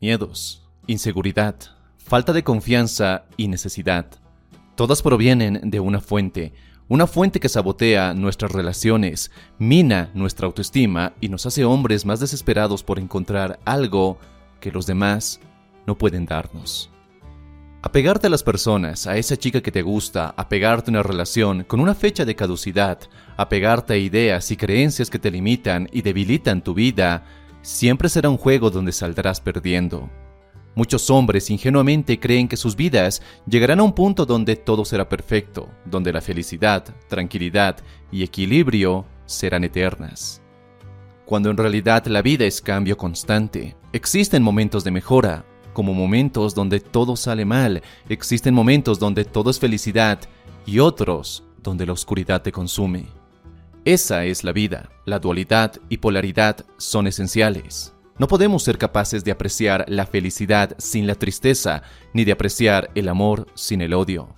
miedos, inseguridad, falta de confianza y necesidad. Todas provienen de una fuente, una fuente que sabotea nuestras relaciones, mina nuestra autoestima y nos hace hombres más desesperados por encontrar algo que los demás no pueden darnos. Apegarte a las personas, a esa chica que te gusta, apegarte a una relación con una fecha de caducidad, apegarte a ideas y creencias que te limitan y debilitan tu vida, siempre será un juego donde saldrás perdiendo. Muchos hombres ingenuamente creen que sus vidas llegarán a un punto donde todo será perfecto, donde la felicidad, tranquilidad y equilibrio serán eternas. Cuando en realidad la vida es cambio constante, existen momentos de mejora, como momentos donde todo sale mal, existen momentos donde todo es felicidad y otros donde la oscuridad te consume. Esa es la vida. La dualidad y polaridad son esenciales. No podemos ser capaces de apreciar la felicidad sin la tristeza, ni de apreciar el amor sin el odio.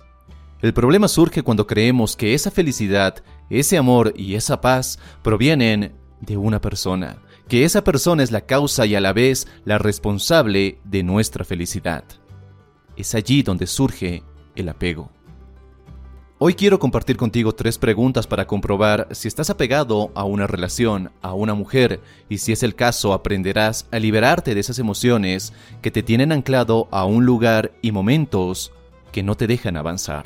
El problema surge cuando creemos que esa felicidad, ese amor y esa paz provienen de una persona, que esa persona es la causa y a la vez la responsable de nuestra felicidad. Es allí donde surge el apego. Hoy quiero compartir contigo tres preguntas para comprobar si estás apegado a una relación, a una mujer, y si es el caso aprenderás a liberarte de esas emociones que te tienen anclado a un lugar y momentos que no te dejan avanzar.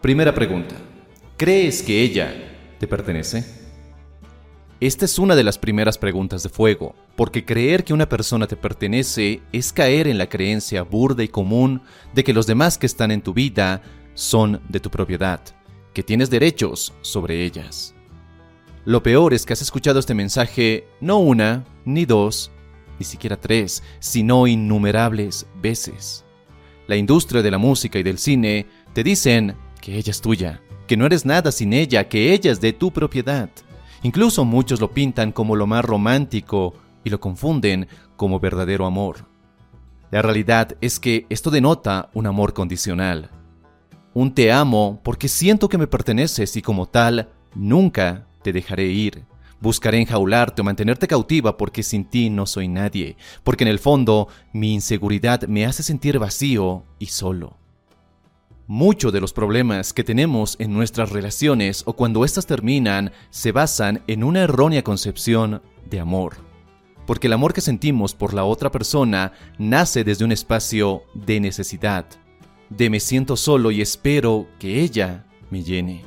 Primera pregunta. ¿Crees que ella te pertenece? Esta es una de las primeras preguntas de fuego, porque creer que una persona te pertenece es caer en la creencia burda y común de que los demás que están en tu vida son de tu propiedad, que tienes derechos sobre ellas. Lo peor es que has escuchado este mensaje no una, ni dos, ni siquiera tres, sino innumerables veces. La industria de la música y del cine te dicen que ella es tuya, que no eres nada sin ella, que ella es de tu propiedad. Incluso muchos lo pintan como lo más romántico y lo confunden como verdadero amor. La realidad es que esto denota un amor condicional. Un te amo porque siento que me perteneces y como tal nunca te dejaré ir. Buscaré enjaularte o mantenerte cautiva porque sin ti no soy nadie, porque en el fondo mi inseguridad me hace sentir vacío y solo. Muchos de los problemas que tenemos en nuestras relaciones o cuando éstas terminan se basan en una errónea concepción de amor. Porque el amor que sentimos por la otra persona nace desde un espacio de necesidad, de me siento solo y espero que ella me llene.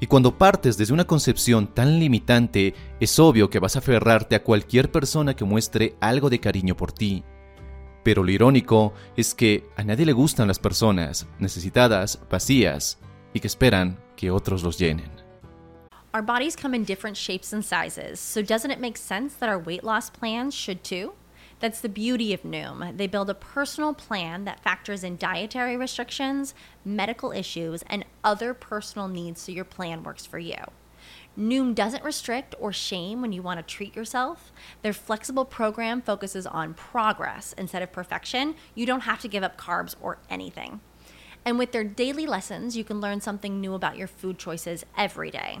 Y cuando partes desde una concepción tan limitante, es obvio que vas a aferrarte a cualquier persona que muestre algo de cariño por ti, pero lo irónico es que a nadie le gustan las personas necesitadas, vacías y que esperan que otros los llenen. Our bodies come in different shapes and sizes, so doesn't it make sense that our weight loss plans should too? That's the beauty of Noom. They build a personal plan that factors in dietary restrictions, medical issues, and other personal needs so your plan works for you. Noom doesn't restrict or shame when you want to treat yourself. Their flexible program focuses on progress instead of perfection. You don't have to give up carbs or anything. And with their daily lessons, you can learn something new about your food choices every day.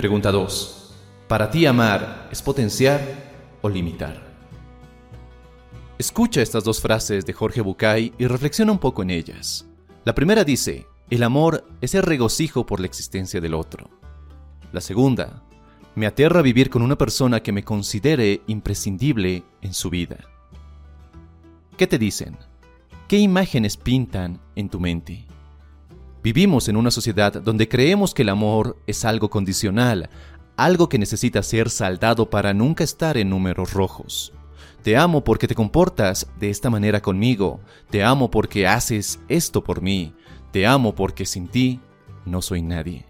Pregunta 2. Para ti amar es potenciar o limitar. Escucha estas dos frases de Jorge Bucay y reflexiona un poco en ellas. La primera dice, el amor es el regocijo por la existencia del otro. La segunda, me aterra vivir con una persona que me considere imprescindible en su vida. ¿Qué te dicen? ¿Qué imágenes pintan en tu mente? Vivimos en una sociedad donde creemos que el amor es algo condicional, algo que necesita ser saldado para nunca estar en números rojos. Te amo porque te comportas de esta manera conmigo, te amo porque haces esto por mí, te amo porque sin ti no soy nadie.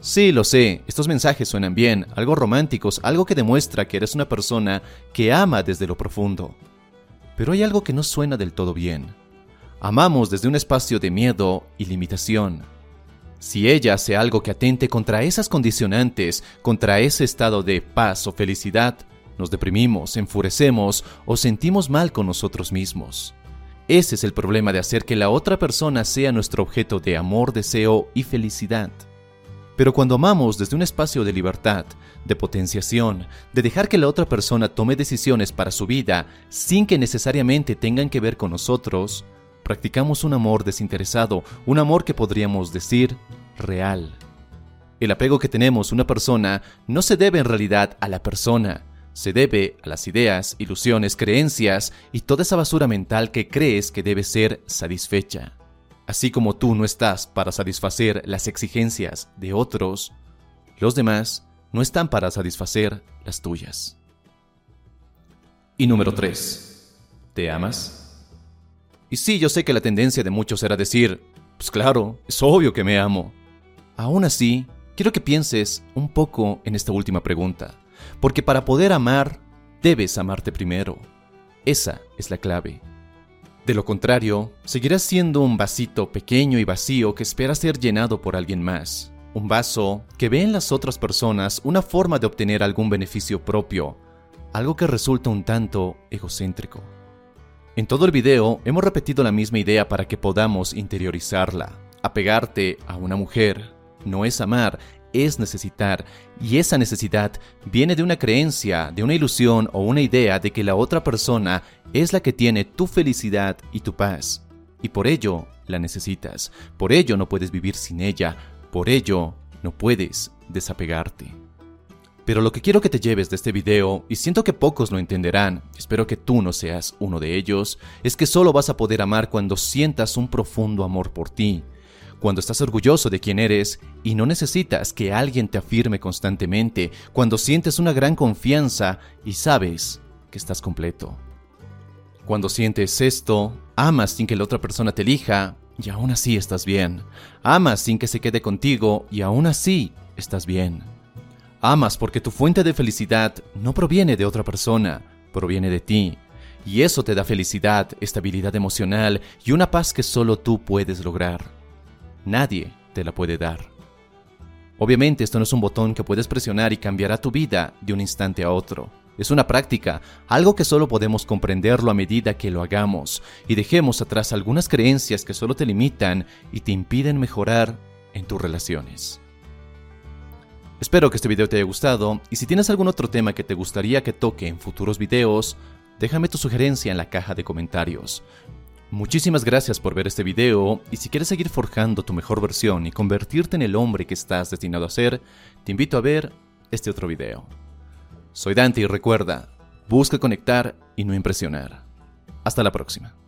Sí, lo sé, estos mensajes suenan bien, algo románticos, algo que demuestra que eres una persona que ama desde lo profundo. Pero hay algo que no suena del todo bien. Amamos desde un espacio de miedo y limitación. Si ella hace algo que atente contra esas condicionantes, contra ese estado de paz o felicidad, nos deprimimos, enfurecemos o sentimos mal con nosotros mismos. Ese es el problema de hacer que la otra persona sea nuestro objeto de amor, deseo y felicidad. Pero cuando amamos desde un espacio de libertad, de potenciación, de dejar que la otra persona tome decisiones para su vida sin que necesariamente tengan que ver con nosotros, practicamos un amor desinteresado, un amor que podríamos decir real. El apego que tenemos a una persona no se debe en realidad a la persona, se debe a las ideas, ilusiones, creencias y toda esa basura mental que crees que debe ser satisfecha. Así como tú no estás para satisfacer las exigencias de otros, los demás no están para satisfacer las tuyas. Y número 3. ¿Te amas? Y sí, yo sé que la tendencia de muchos era decir, pues claro, es obvio que me amo. Aún así, quiero que pienses un poco en esta última pregunta, porque para poder amar, debes amarte primero. Esa es la clave. De lo contrario, seguirás siendo un vasito pequeño y vacío que espera ser llenado por alguien más. Un vaso que ve en las otras personas una forma de obtener algún beneficio propio, algo que resulta un tanto egocéntrico. En todo el video hemos repetido la misma idea para que podamos interiorizarla. Apegarte a una mujer no es amar, es necesitar, y esa necesidad viene de una creencia, de una ilusión o una idea de que la otra persona es la que tiene tu felicidad y tu paz, y por ello la necesitas, por ello no puedes vivir sin ella, por ello no puedes desapegarte. Pero lo que quiero que te lleves de este video, y siento que pocos lo entenderán, espero que tú no seas uno de ellos, es que solo vas a poder amar cuando sientas un profundo amor por ti, cuando estás orgulloso de quién eres y no necesitas que alguien te afirme constantemente, cuando sientes una gran confianza y sabes que estás completo. Cuando sientes esto, amas sin que la otra persona te elija y aún así estás bien. Amas sin que se quede contigo y aún así estás bien. Amas porque tu fuente de felicidad no proviene de otra persona, proviene de ti. Y eso te da felicidad, estabilidad emocional y una paz que solo tú puedes lograr. Nadie te la puede dar. Obviamente esto no es un botón que puedes presionar y cambiará tu vida de un instante a otro. Es una práctica, algo que solo podemos comprenderlo a medida que lo hagamos y dejemos atrás algunas creencias que solo te limitan y te impiden mejorar en tus relaciones. Espero que este video te haya gustado y si tienes algún otro tema que te gustaría que toque en futuros videos, déjame tu sugerencia en la caja de comentarios. Muchísimas gracias por ver este video y si quieres seguir forjando tu mejor versión y convertirte en el hombre que estás destinado a ser, te invito a ver este otro video. Soy Dante y recuerda, busca conectar y no impresionar. Hasta la próxima.